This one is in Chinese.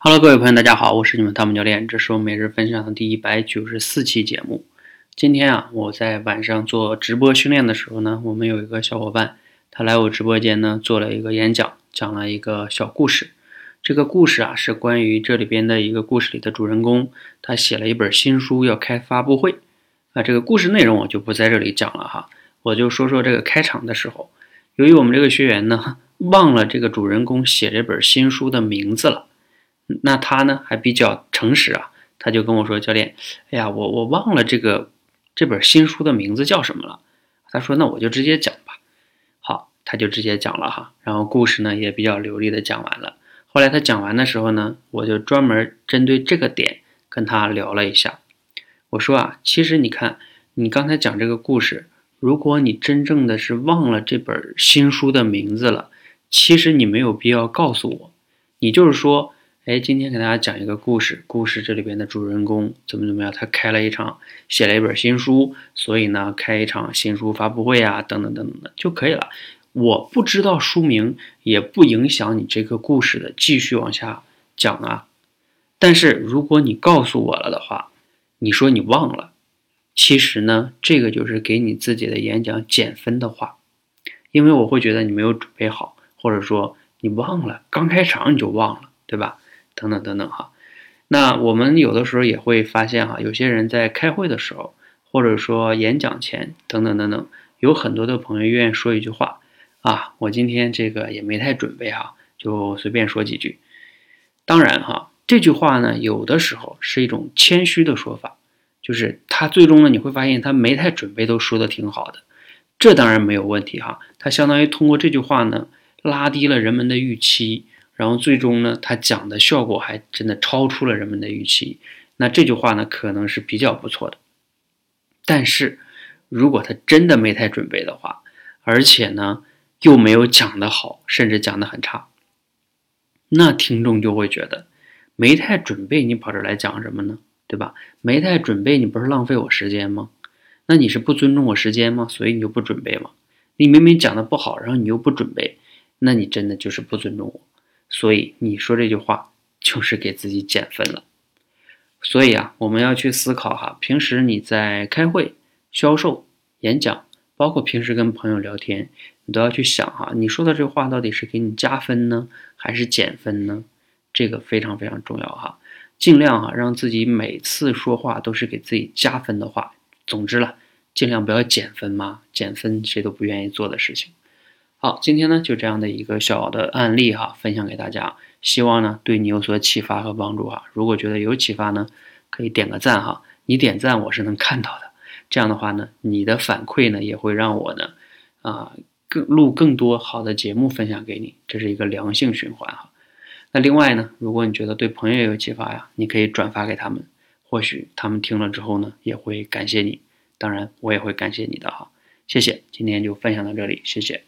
Hello，各位朋友，大家好，我是你们汤姆教练，这是我每日分享的第一百九十四期节目。今天啊，我在晚上做直播训练的时候呢，我们有一个小伙伴，他来我直播间呢做了一个演讲，讲了一个小故事。这个故事啊，是关于这里边的一个故事里的主人公，他写了一本新书要开发布会啊。这个故事内容我就不在这里讲了哈，我就说说这个开场的时候，由于我们这个学员呢忘了这个主人公写这本新书的名字了。那他呢还比较诚实啊，他就跟我说：“教练，哎呀，我我忘了这个这本新书的名字叫什么了。”他说：“那我就直接讲吧。”好，他就直接讲了哈，然后故事呢也比较流利的讲完了。后来他讲完的时候呢，我就专门针对这个点跟他聊了一下。我说啊，其实你看，你刚才讲这个故事，如果你真正的是忘了这本新书的名字了，其实你没有必要告诉我，你就是说。哎，今天给大家讲一个故事。故事这里边的主人公怎么怎么样？他开了一场，写了一本新书，所以呢，开一场新书发布会啊，等等等等的就可以了。我不知道书名，也不影响你这个故事的继续往下讲啊。但是如果你告诉我了的话，你说你忘了，其实呢，这个就是给你自己的演讲减分的话，因为我会觉得你没有准备好，或者说你忘了，刚开场你就忘了，对吧？等等等等哈，那我们有的时候也会发现哈，有些人在开会的时候，或者说演讲前等等等等，有很多的朋友愿意说一句话啊，我今天这个也没太准备哈，就随便说几句。当然哈，这句话呢，有的时候是一种谦虚的说法，就是他最终呢，你会发现他没太准备都说的挺好的，这当然没有问题哈，他相当于通过这句话呢，拉低了人们的预期。然后最终呢，他讲的效果还真的超出了人们的预期。那这句话呢，可能是比较不错的。但是，如果他真的没太准备的话，而且呢又没有讲得好，甚至讲得很差，那听众就会觉得没太准备，你跑这来讲什么呢？对吧？没太准备，你不是浪费我时间吗？那你是不尊重我时间吗？所以你就不准备吗？你明明讲的不好，然后你又不准备，那你真的就是不尊重我。所以你说这句话就是给自己减分了。所以啊，我们要去思考哈，平时你在开会、销售、演讲，包括平时跟朋友聊天，你都要去想哈，你说的这话到底是给你加分呢，还是减分呢？这个非常非常重要哈，尽量哈让自己每次说话都是给自己加分的话。总之了，尽量不要减分嘛，减分谁都不愿意做的事情。好，今天呢就这样的一个小的案例哈，分享给大家，希望呢对你有所启发和帮助哈。如果觉得有启发呢，可以点个赞哈，你点赞我是能看到的。这样的话呢，你的反馈呢也会让我呢啊更录更多好的节目分享给你，这是一个良性循环哈。那另外呢，如果你觉得对朋友有启发呀，你可以转发给他们，或许他们听了之后呢也会感谢你，当然我也会感谢你的哈。谢谢，今天就分享到这里，谢谢。